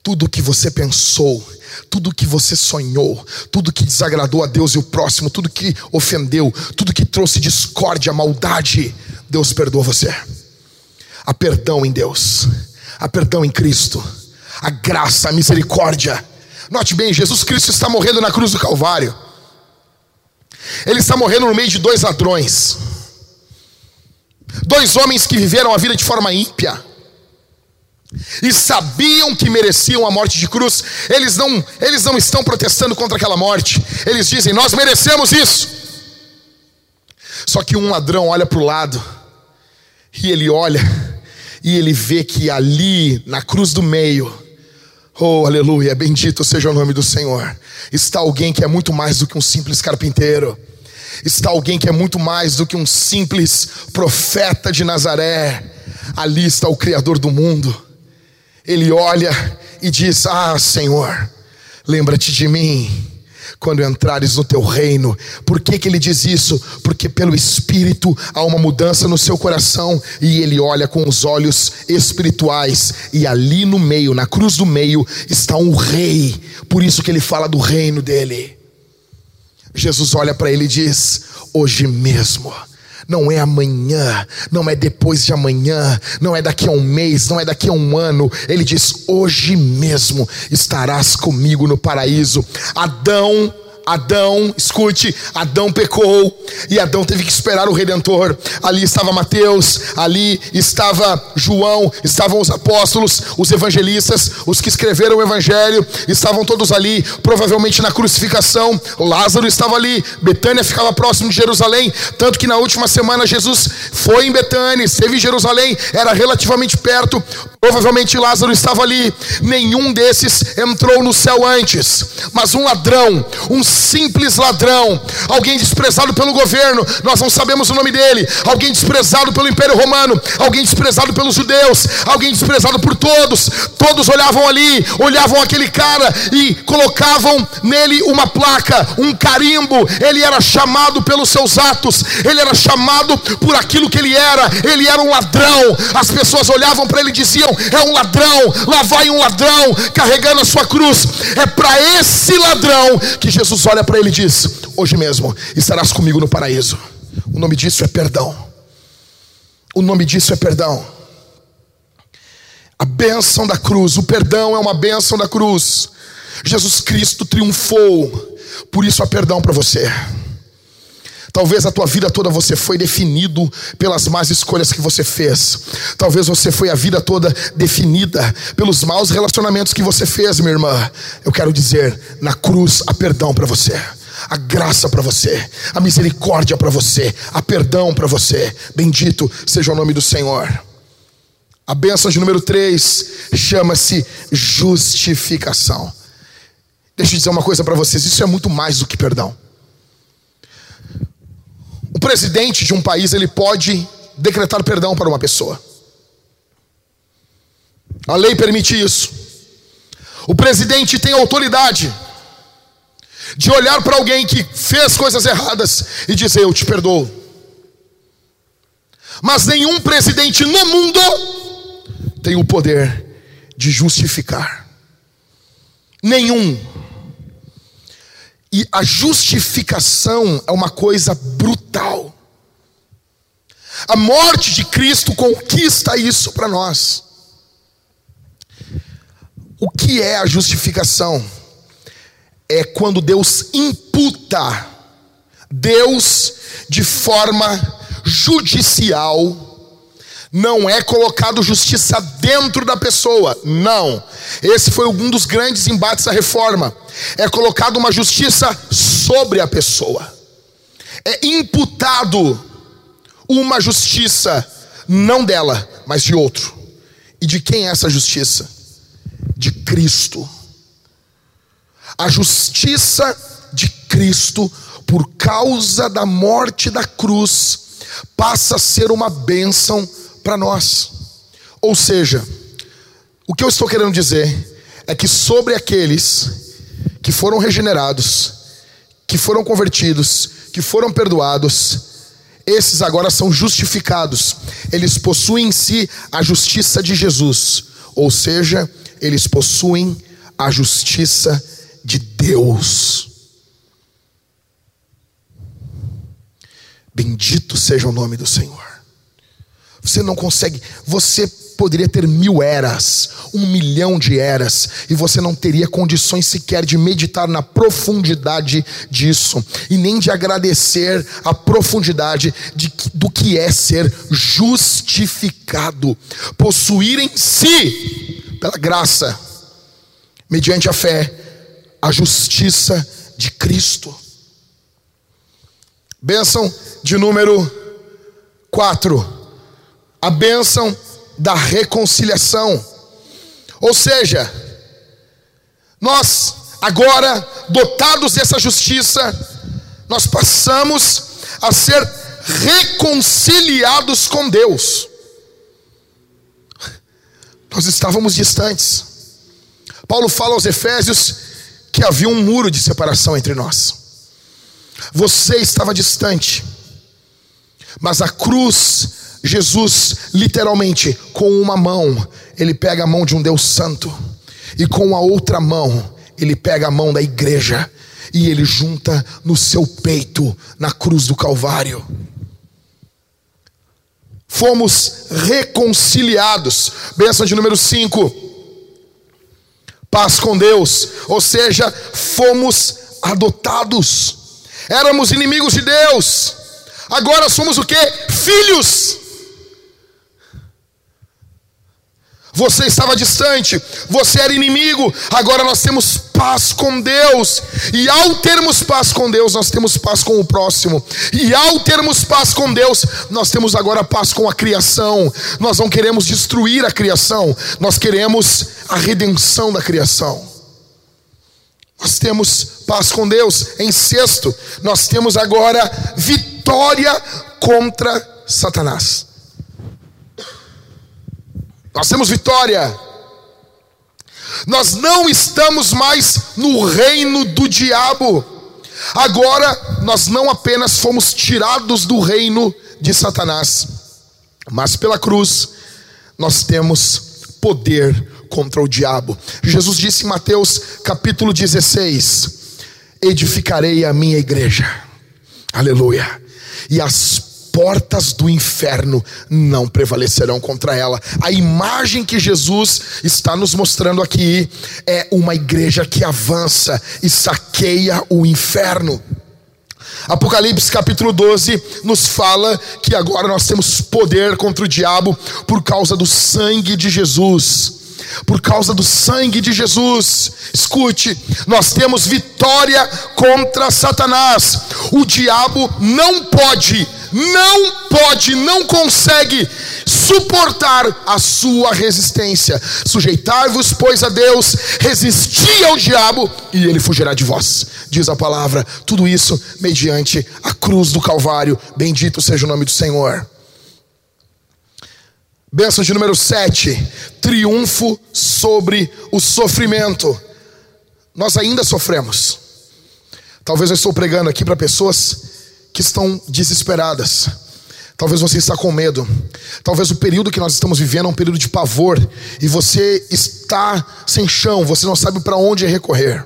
tudo o que você pensou, tudo que você sonhou, tudo que desagradou a Deus e o próximo, tudo que ofendeu, tudo que trouxe discórdia, maldade, Deus perdoa você. Há perdão em Deus há perdão em Cristo, a graça, a misericórdia. Note bem, Jesus Cristo está morrendo na cruz do Calvário. Ele está morrendo no meio de dois ladrões. Dois homens que viveram a vida de forma ímpia. E sabiam que mereciam a morte de cruz. Eles não, eles não estão protestando contra aquela morte. Eles dizem: "Nós merecemos isso". Só que um ladrão olha para o lado e ele olha e ele vê que ali, na cruz do meio, oh aleluia, bendito seja o nome do Senhor, está alguém que é muito mais do que um simples carpinteiro, está alguém que é muito mais do que um simples profeta de Nazaré, ali está o Criador do mundo. Ele olha e diz: Ah, Senhor, lembra-te de mim quando entrares no teu reino. Por que, que ele diz isso? Porque pelo Espírito há uma mudança no seu coração e ele olha com os olhos espirituais. E ali no meio, na cruz do meio, está um rei. Por isso que ele fala do reino dele. Jesus olha para ele e diz: Hoje mesmo não é amanhã, não é depois de amanhã, não é daqui a um mês, não é daqui a um ano. Ele diz: hoje mesmo estarás comigo no paraíso. Adão Adão, escute, Adão pecou e Adão teve que esperar o redentor. Ali estava Mateus, ali estava João, estavam os apóstolos, os evangelistas, os que escreveram o evangelho, estavam todos ali, provavelmente na crucificação. Lázaro estava ali, Betânia ficava próximo de Jerusalém, tanto que na última semana Jesus foi em Betânia, esteve em Jerusalém, era relativamente perto. Provavelmente Lázaro estava ali. Nenhum desses entrou no céu antes, mas um ladrão, um simples ladrão, alguém desprezado pelo governo, nós não sabemos o nome dele, alguém desprezado pelo Império Romano, alguém desprezado pelos judeus, alguém desprezado por todos. Todos olhavam ali, olhavam aquele cara e colocavam nele uma placa, um carimbo. Ele era chamado pelos seus atos, ele era chamado por aquilo que ele era. Ele era um ladrão. As pessoas olhavam para ele e diziam: É um ladrão. Lá vai um ladrão carregando a sua cruz. É para esse ladrão que Jesus olha para ele e diz: Hoje mesmo estarás comigo no paraíso. O nome disso é perdão. O nome disso é perdão. A bênção da cruz, o perdão é uma bênção da cruz. Jesus Cristo triunfou, por isso há perdão para você. Talvez a tua vida toda você foi definido pelas más escolhas que você fez. Talvez você foi a vida toda definida pelos maus relacionamentos que você fez, minha irmã. Eu quero dizer, na cruz há perdão para você. A graça para você, a misericórdia para você, a perdão para você. Bendito seja o nome do Senhor. A bênção de número 3 chama-se justificação. Deixa eu dizer uma coisa para vocês: isso é muito mais do que perdão. O presidente de um país ele pode decretar perdão para uma pessoa. A lei permite isso. O presidente tem autoridade de olhar para alguém que fez coisas erradas e dizer: Eu te perdoo. Mas nenhum presidente no mundo tem o poder de justificar. Nenhum. E a justificação é uma coisa brutal. A morte de Cristo conquista isso para nós. O que é a justificação? É quando Deus imputa, Deus de forma judicial, não é colocado justiça dentro da pessoa, não. Esse foi um dos grandes embates da reforma. É colocado uma justiça sobre a pessoa. É imputado uma justiça, não dela, mas de outro. E de quem é essa justiça? De Cristo. A justiça de Cristo, por causa da morte da cruz, passa a ser uma bênção para nós. Ou seja, o que eu estou querendo dizer é que sobre aqueles que foram regenerados, que foram convertidos, que foram perdoados, esses agora são justificados. Eles possuem em si a justiça de Jesus, ou seja, eles possuem a justiça de Deus. Bendito seja o nome do Senhor. Você não consegue. Você poderia ter mil eras, um milhão de eras, e você não teria condições sequer de meditar na profundidade disso, e nem de agradecer a profundidade de, do que é ser justificado, possuir em si, pela graça, mediante a fé, a justiça de Cristo. Bênção de número 4 a bênção da reconciliação. Ou seja, nós agora, dotados dessa justiça, nós passamos a ser reconciliados com Deus. Nós estávamos distantes. Paulo fala aos Efésios que havia um muro de separação entre nós. Você estava distante, mas a cruz, Jesus, literalmente, com uma mão, ele pega a mão de um Deus Santo, e com a outra mão, ele pega a mão da igreja, e ele junta no seu peito, na cruz do Calvário. Fomos reconciliados. Bênção de número 5 paz com Deus, ou seja, fomos adotados. Éramos inimigos de Deus. Agora somos o que? Filhos. Você estava distante, você era inimigo, agora nós temos paz com Deus. E ao termos paz com Deus, nós temos paz com o próximo. E ao termos paz com Deus, nós temos agora paz com a criação. Nós não queremos destruir a criação, nós queremos a redenção da criação. Nós temos paz com Deus. Em sexto, nós temos agora vitória contra Satanás. Nós temos vitória. Nós não estamos mais no reino do diabo. Agora nós não apenas fomos tirados do reino de Satanás, mas pela cruz nós temos poder contra o diabo. Jesus disse em Mateus capítulo 16: Edificarei a minha igreja. Aleluia. E as portas do inferno não prevalecerão contra ela. A imagem que Jesus está nos mostrando aqui é uma igreja que avança e saqueia o inferno. Apocalipse capítulo 12 nos fala que agora nós temos poder contra o diabo por causa do sangue de Jesus por causa do sangue de Jesus. Escute, nós temos vitória contra Satanás. O diabo não pode, não pode, não consegue suportar a sua resistência. Sujeitai-vos, pois, a Deus, resisti ao diabo e ele fugirá de vós. Diz a palavra, tudo isso mediante a cruz do Calvário. Bendito seja o nome do Senhor. Bênção de número 7: triunfo sobre o sofrimento. Nós ainda sofremos. Talvez eu estou pregando aqui para pessoas que estão desesperadas. Talvez você está com medo. Talvez o período que nós estamos vivendo é um período de pavor e você está sem chão, você não sabe para onde recorrer.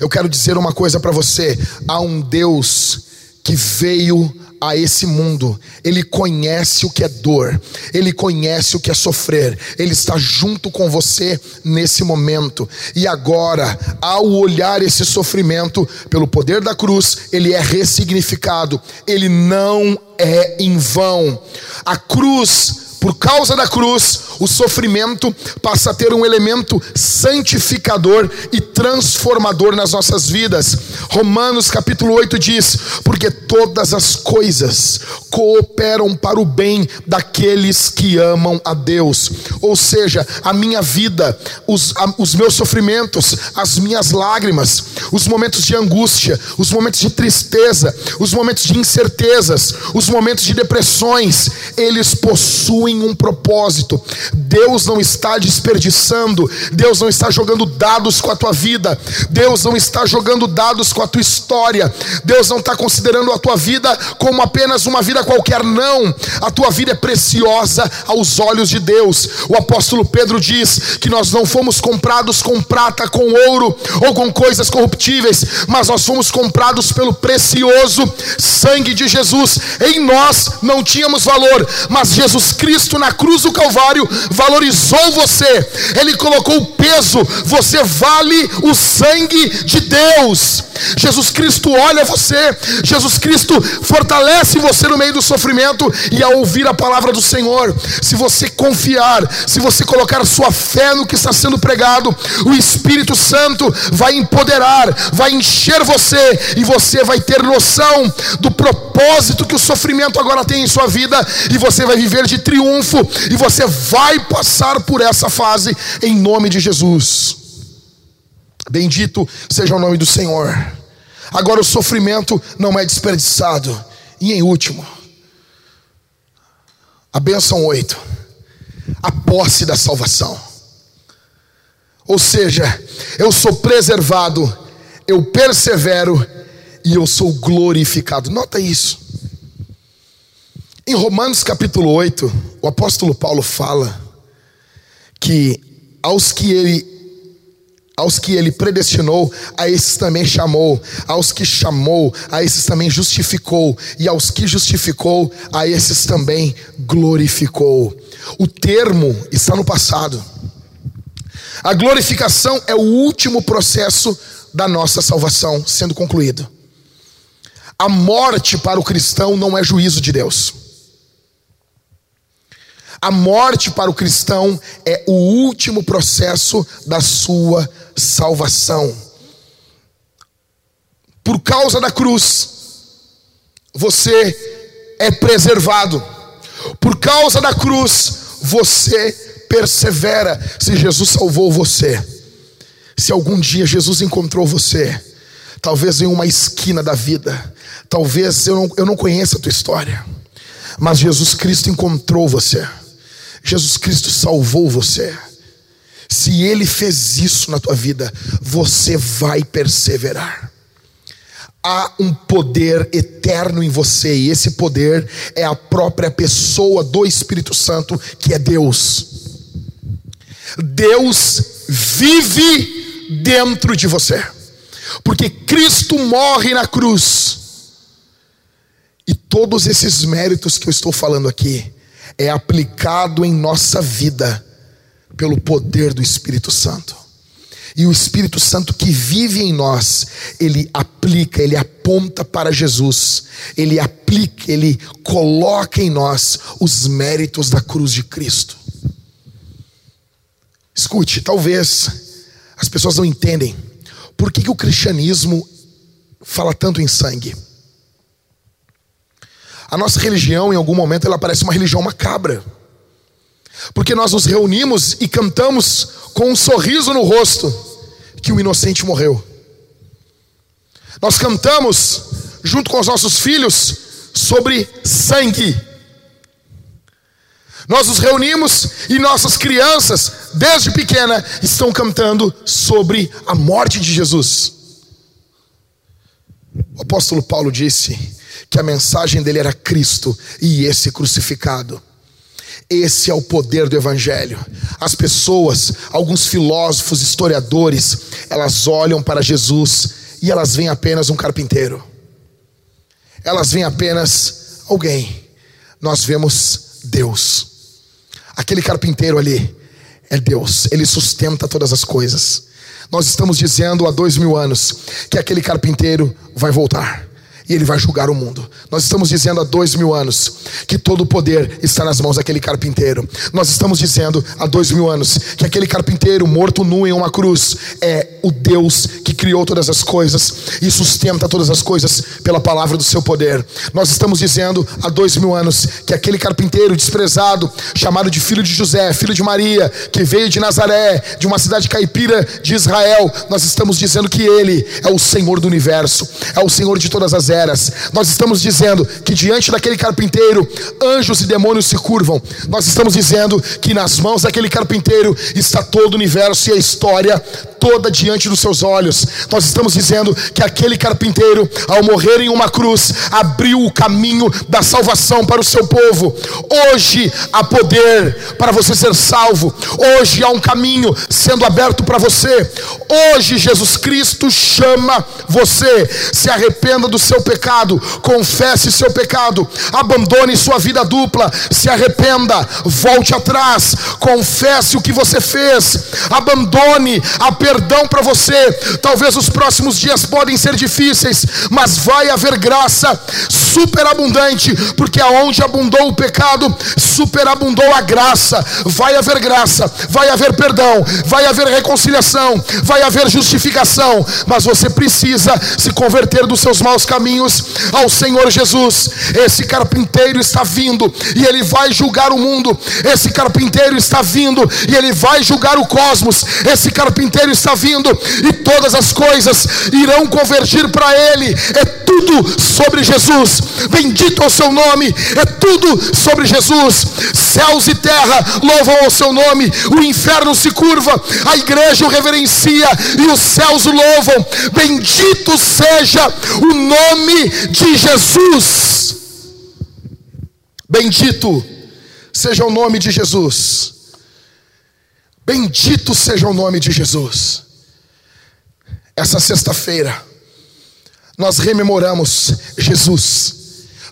Eu quero dizer uma coisa para você: há um Deus que veio a esse mundo, ele conhece o que é dor, ele conhece o que é sofrer, ele está junto com você nesse momento. E agora, ao olhar esse sofrimento, pelo poder da cruz, ele é ressignificado, ele não é em vão. A cruz por causa da cruz, o sofrimento passa a ter um elemento santificador e transformador nas nossas vidas. Romanos capítulo 8 diz: Porque todas as coisas cooperam para o bem daqueles que amam a Deus. Ou seja, a minha vida, os, a, os meus sofrimentos, as minhas lágrimas, os momentos de angústia, os momentos de tristeza, os momentos de incertezas, os momentos de depressões, eles possuem possuem um propósito. Deus não está desperdiçando, Deus não está jogando dados com a tua vida, Deus não está jogando dados com a tua história, Deus não está considerando a tua vida como apenas uma vida qualquer, não. A tua vida é preciosa aos olhos de Deus. O apóstolo Pedro diz que nós não fomos comprados com prata, com ouro ou com coisas corruptíveis, mas nós fomos comprados pelo precioso sangue de Jesus. Em nós não tínhamos valor, mas Jesus Cristo Cristo na cruz do Calvário valorizou você, Ele colocou o peso, você vale o sangue de Deus. Jesus Cristo olha você, Jesus Cristo fortalece você no meio do sofrimento e ao ouvir a palavra do Senhor, se você confiar, se você colocar sua fé no que está sendo pregado, o Espírito Santo vai empoderar, vai encher você e você vai ter noção do propósito que o sofrimento agora tem em sua vida e você vai viver de triunfo triunfo e você vai passar por essa fase em nome de Jesus. Bendito seja o nome do Senhor. Agora o sofrimento não é desperdiçado. E em último, a benção 8, a posse da salvação. Ou seja, eu sou preservado eu persevero e eu sou glorificado. Nota isso. Em Romanos capítulo 8, o apóstolo Paulo fala que aos que ele aos que ele predestinou, a esses também chamou, aos que chamou, a esses também justificou, e aos que justificou, a esses também glorificou. O termo está no passado. A glorificação é o último processo da nossa salvação sendo concluído. A morte para o cristão não é juízo de Deus. A morte para o cristão é o último processo da sua salvação. Por causa da cruz, você é preservado. Por causa da cruz, você persevera. Se Jesus salvou você, se algum dia Jesus encontrou você, talvez em uma esquina da vida, talvez eu não, eu não conheça a tua história, mas Jesus Cristo encontrou você. Jesus Cristo salvou você. Se Ele fez isso na tua vida, você vai perseverar. Há um poder eterno em você, e esse poder é a própria pessoa do Espírito Santo, que é Deus. Deus vive dentro de você, porque Cristo morre na cruz, e todos esses méritos que eu estou falando aqui, é aplicado em nossa vida pelo poder do Espírito Santo. E o Espírito Santo que vive em nós, ele aplica, ele aponta para Jesus, ele aplica, ele coloca em nós os méritos da cruz de Cristo. Escute, talvez as pessoas não entendem por que, que o cristianismo fala tanto em sangue. A nossa religião, em algum momento, ela parece uma religião macabra. Porque nós nos reunimos e cantamos com um sorriso no rosto que o inocente morreu. Nós cantamos junto com os nossos filhos sobre sangue. Nós nos reunimos e nossas crianças, desde pequena, estão cantando sobre a morte de Jesus. O apóstolo Paulo disse que a mensagem dele era Cristo e esse crucificado. Esse é o poder do Evangelho. As pessoas, alguns filósofos, historiadores, elas olham para Jesus e elas veem apenas um carpinteiro. Elas veem apenas alguém. Nós vemos Deus. Aquele carpinteiro ali é Deus. Ele sustenta todas as coisas. Nós estamos dizendo há dois mil anos que aquele carpinteiro vai voltar e ele vai julgar o mundo. Nós estamos dizendo há dois mil anos que todo o poder está nas mãos daquele carpinteiro. Nós estamos dizendo há dois mil anos que aquele carpinteiro morto nu em uma cruz é o Deus que criou todas as coisas e sustenta todas as coisas pela palavra do seu poder. Nós estamos dizendo há dois mil anos que aquele carpinteiro desprezado, chamado de filho de José, filho de Maria, que veio de Nazaré, de uma cidade caipira de Israel, nós estamos dizendo que ele é o Senhor do universo, é o Senhor de todas as eras. Nós estamos dizendo que diante daquele carpinteiro, anjos e demônios se curvam. Nós estamos dizendo que nas mãos daquele carpinteiro está todo o universo e a história toda diante dos seus olhos. Nós estamos dizendo que aquele carpinteiro, ao morrer em uma cruz, abriu o caminho da salvação para o seu povo. Hoje há poder para você ser salvo. Hoje há um caminho sendo aberto para você. Hoje Jesus Cristo chama você. Se arrependa do seu pecado, confesse seu pecado, abandone sua vida dupla, se arrependa, volte atrás, confesse o que você fez, abandone a perdão para você. Talvez os próximos dias podem ser difíceis, mas vai haver graça superabundante, porque aonde abundou o pecado, superabundou a graça. Vai haver graça, vai haver perdão, vai haver reconciliação, vai haver justificação, mas você precisa se converter dos seus maus caminhos ao Senhor Jesus. Esse carpinteiro está vindo e ele vai julgar o mundo. Esse carpinteiro está vindo e ele vai julgar o cosmos. Esse carpinteiro está está vindo e todas as coisas irão convergir para Ele. É tudo sobre Jesus. Bendito é o seu nome, é tudo sobre Jesus. Céus e terra louvam o seu nome, o inferno se curva, a igreja o reverencia e os céus o louvam. Bendito seja o nome de Jesus. Bendito seja o nome de Jesus. Bendito seja o nome de Jesus. Essa sexta-feira, nós rememoramos Jesus,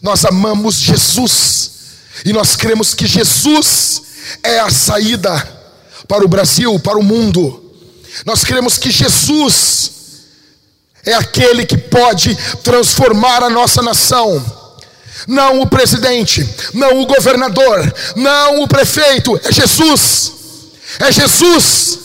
nós amamos Jesus, e nós cremos que Jesus é a saída para o Brasil, para o mundo. Nós cremos que Jesus é aquele que pode transformar a nossa nação. Não o presidente, não o governador, não o prefeito, é Jesus. É Jesus.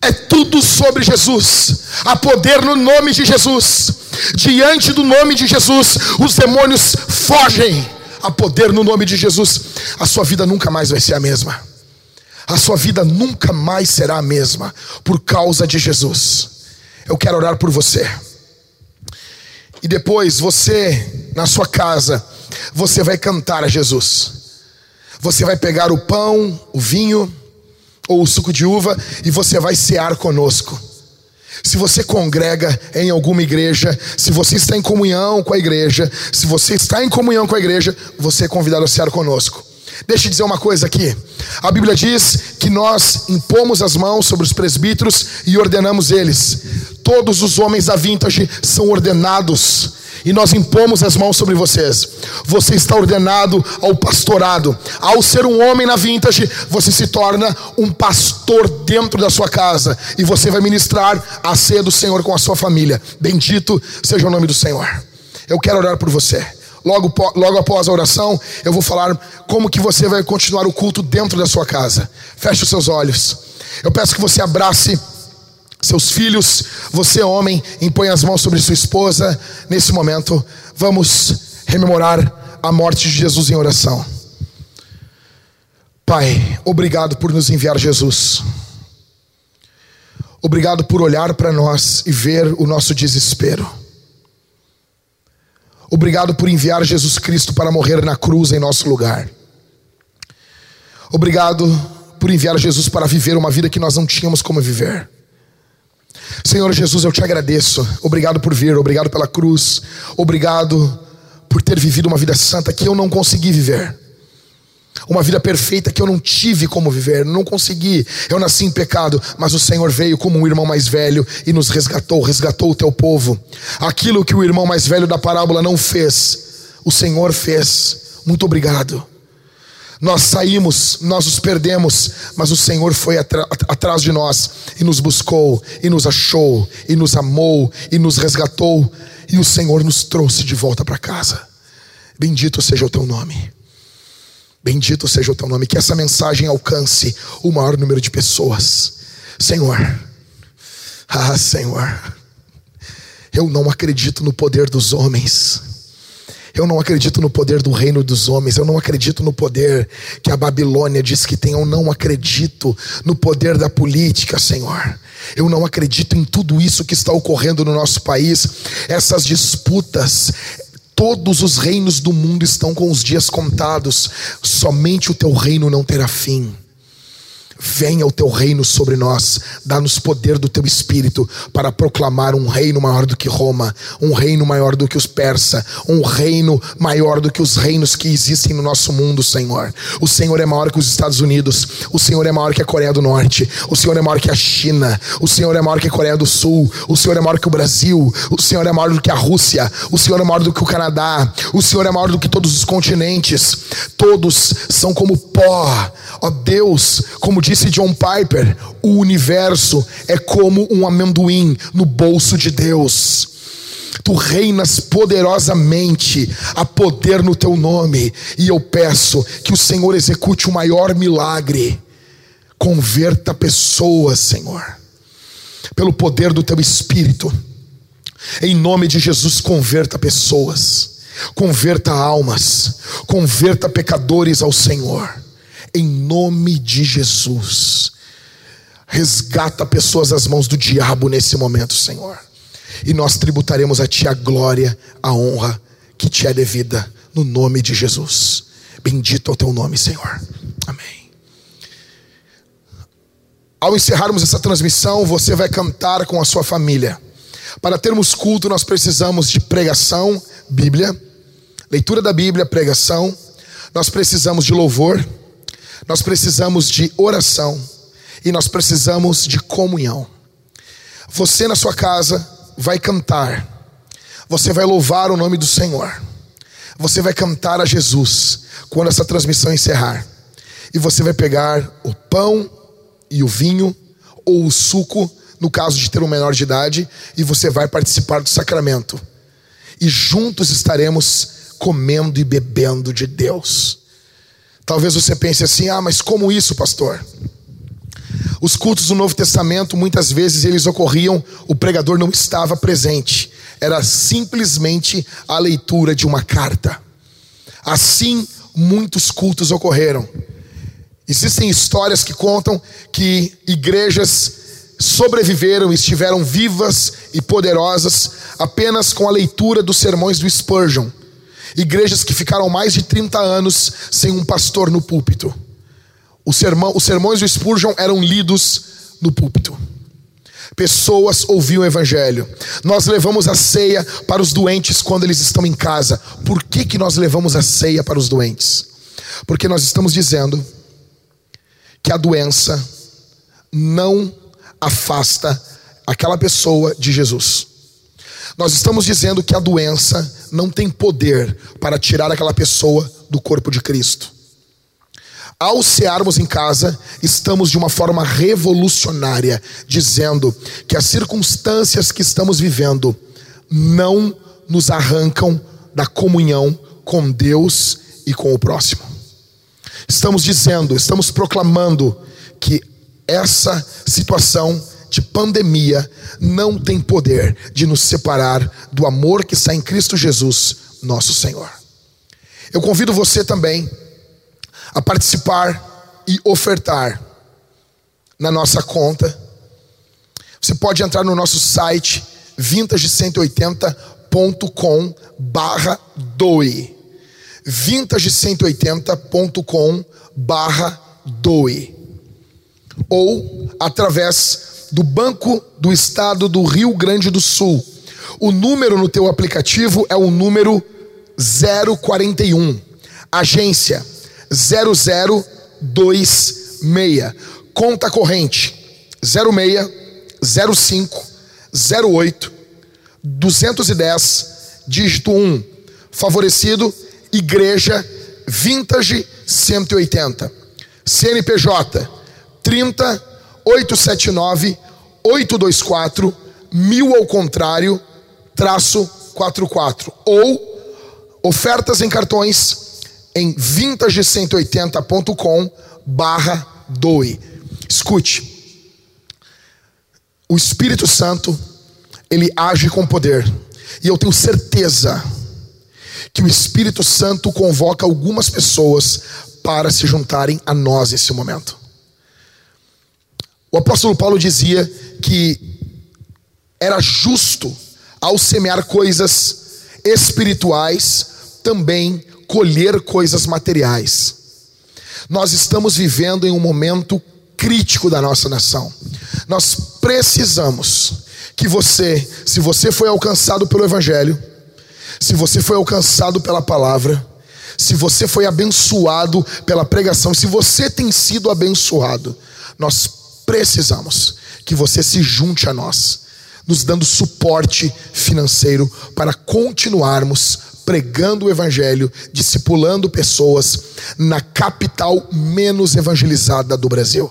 É tudo sobre Jesus. Há poder no nome de Jesus. Diante do nome de Jesus, os demônios fogem. Há poder no nome de Jesus. A sua vida nunca mais vai ser a mesma. A sua vida nunca mais será a mesma por causa de Jesus. Eu quero orar por você. E depois você, na sua casa, você vai cantar a Jesus. Você vai pegar o pão, o vinho, ou o suco de uva e você vai cear conosco. Se você congrega em alguma igreja, se você está em comunhão com a igreja, se você está em comunhão com a igreja, você é convidado a cear conosco. Deixa eu dizer uma coisa aqui. A Bíblia diz que nós impomos as mãos sobre os presbíteros e ordenamos eles. Todos os homens da vintage são ordenados e nós impomos as mãos sobre vocês. Você está ordenado ao pastorado. Ao ser um homem na vintage, você se torna um pastor dentro da sua casa e você vai ministrar a ceia do Senhor com a sua família. Bendito seja o nome do Senhor. Eu quero orar por você. Logo, logo após a oração, eu vou falar como que você vai continuar o culto dentro da sua casa. Feche os seus olhos. Eu peço que você abrace seus filhos, você homem, impõe as mãos sobre sua esposa. Nesse momento, vamos rememorar a morte de Jesus em oração. Pai, obrigado por nos enviar Jesus. Obrigado por olhar para nós e ver o nosso desespero. Obrigado por enviar Jesus Cristo para morrer na cruz em nosso lugar. Obrigado por enviar Jesus para viver uma vida que nós não tínhamos como viver. Senhor Jesus, eu te agradeço. Obrigado por vir, obrigado pela cruz, obrigado por ter vivido uma vida santa que eu não consegui viver. Uma vida perfeita que eu não tive como viver, não consegui. Eu nasci em pecado, mas o Senhor veio como um irmão mais velho e nos resgatou, resgatou o teu povo. Aquilo que o irmão mais velho da parábola não fez, o Senhor fez. Muito obrigado. Nós saímos, nós os perdemos, mas o Senhor foi atrás de nós e nos buscou, e nos achou, e nos amou, e nos resgatou, e o Senhor nos trouxe de volta para casa. Bendito seja o teu nome. Bendito seja o teu nome. Que essa mensagem alcance o maior número de pessoas. Senhor, ah, Senhor, eu não acredito no poder dos homens. Eu não acredito no poder do reino dos homens. Eu não acredito no poder que a Babilônia diz que tem. Eu não acredito no poder da política, Senhor. Eu não acredito em tudo isso que está ocorrendo no nosso país. Essas disputas, Todos os reinos do mundo estão com os dias contados, somente o teu reino não terá fim. Venha o teu reino sobre nós, dá-nos poder do teu espírito para proclamar um reino maior do que Roma, um reino maior do que os persas, um reino maior do que os reinos que existem no nosso mundo, Senhor. O Senhor é maior que os Estados Unidos, o Senhor é maior que a Coreia do Norte, o Senhor é maior que a China, o Senhor é maior que a Coreia do Sul, o Senhor é maior que o Brasil, o Senhor é maior do que a Rússia, o Senhor é maior do que o Canadá, o Senhor é maior do que todos os continentes, todos são como pó, ó Deus, como diz Disse John Piper: o universo é como um amendoim no bolso de Deus. Tu reinas poderosamente, a poder no teu nome, e eu peço que o Senhor execute o maior milagre. Converta pessoas, Senhor, pelo poder do teu espírito. Em nome de Jesus, converta pessoas, converta almas, converta pecadores ao Senhor em nome de Jesus. Resgata pessoas das mãos do diabo nesse momento, Senhor. E nós tributaremos a Ti a glória, a honra que te é devida, no nome de Jesus. Bendito é o Teu nome, Senhor. Amém. Ao encerrarmos essa transmissão, você vai cantar com a sua família. Para termos culto, nós precisamos de pregação, Bíblia, leitura da Bíblia, pregação. Nós precisamos de louvor, nós precisamos de oração e nós precisamos de comunhão. Você na sua casa vai cantar, você vai louvar o nome do Senhor, você vai cantar a Jesus quando essa transmissão encerrar, e você vai pegar o pão e o vinho, ou o suco, no caso de ter um menor de idade, e você vai participar do sacramento, e juntos estaremos comendo e bebendo de Deus. Talvez você pense assim: ah, mas como isso, pastor? Os cultos do Novo Testamento, muitas vezes eles ocorriam, o pregador não estava presente, era simplesmente a leitura de uma carta. Assim, muitos cultos ocorreram. Existem histórias que contam que igrejas sobreviveram, estiveram vivas e poderosas apenas com a leitura dos sermões do Spurgeon. Igrejas que ficaram mais de 30 anos sem um pastor no púlpito. Sermão, os sermões do Spurgeon eram lidos no púlpito. Pessoas ouviam o evangelho. Nós levamos a ceia para os doentes quando eles estão em casa. Por que, que nós levamos a ceia para os doentes? Porque nós estamos dizendo que a doença não afasta aquela pessoa de Jesus. Nós estamos dizendo que a doença não tem poder para tirar aquela pessoa do corpo de Cristo. Ao cearmos em casa, estamos de uma forma revolucionária, dizendo que as circunstâncias que estamos vivendo não nos arrancam da comunhão com Deus e com o próximo. Estamos dizendo, estamos proclamando que essa situação de pandemia não tem poder de nos separar do amor que está em Cristo Jesus, nosso Senhor. Eu convido você também a participar e ofertar na nossa conta. Você pode entrar no nosso site vintage180.com barra doe vintage180.com barra doe ou através do Banco do Estado do Rio Grande do Sul. O número no teu aplicativo é o número 041. Agência 0026. Conta corrente 06 05 08 210 dígito 1. Favorecido Igreja Vintage 180. CNPJ 30 879 824 mil ao contrário traço 44 ou ofertas em cartões em vintage180.com barra doe. Escute, o Espírito Santo, ele age com poder. E eu tenho certeza que o Espírito Santo convoca algumas pessoas para se juntarem a nós nesse momento. O apóstolo Paulo dizia que era justo, ao semear coisas espirituais, também colher coisas materiais. Nós estamos vivendo em um momento crítico da nossa nação. Nós precisamos que você, se você foi alcançado pelo Evangelho, se você foi alcançado pela palavra, se você foi abençoado pela pregação, se você tem sido abençoado, nós precisamos que você se junte a nós, nos dando suporte financeiro para continuarmos pregando o evangelho, discipulando pessoas na capital menos evangelizada do Brasil.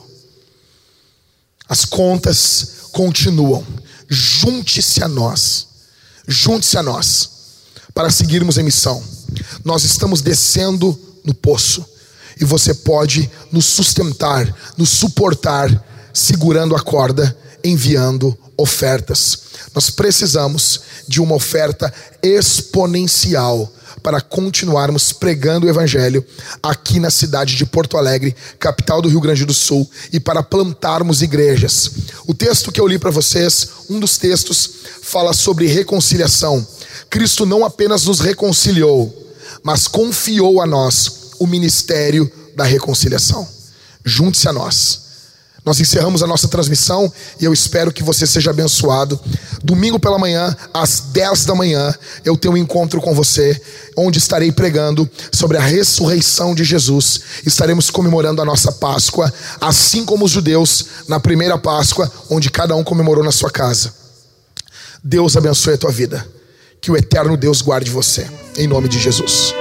As contas continuam. Junte-se a nós. Junte-se a nós para seguirmos em missão. Nós estamos descendo no poço e você pode nos sustentar, nos suportar, segurando a corda, enviando ofertas. Nós precisamos de uma oferta exponencial para continuarmos pregando o Evangelho aqui na cidade de Porto Alegre, capital do Rio Grande do Sul, e para plantarmos igrejas. O texto que eu li para vocês, um dos textos, fala sobre reconciliação. Cristo não apenas nos reconciliou, mas confiou a nós o ministério da reconciliação. Junte-se a nós. Nós encerramos a nossa transmissão e eu espero que você seja abençoado. Domingo pela manhã, às 10 da manhã, eu tenho um encontro com você, onde estarei pregando sobre a ressurreição de Jesus. Estaremos comemorando a nossa Páscoa, assim como os judeus na primeira Páscoa, onde cada um comemorou na sua casa. Deus abençoe a tua vida. Que o eterno Deus guarde você. Em nome de Jesus.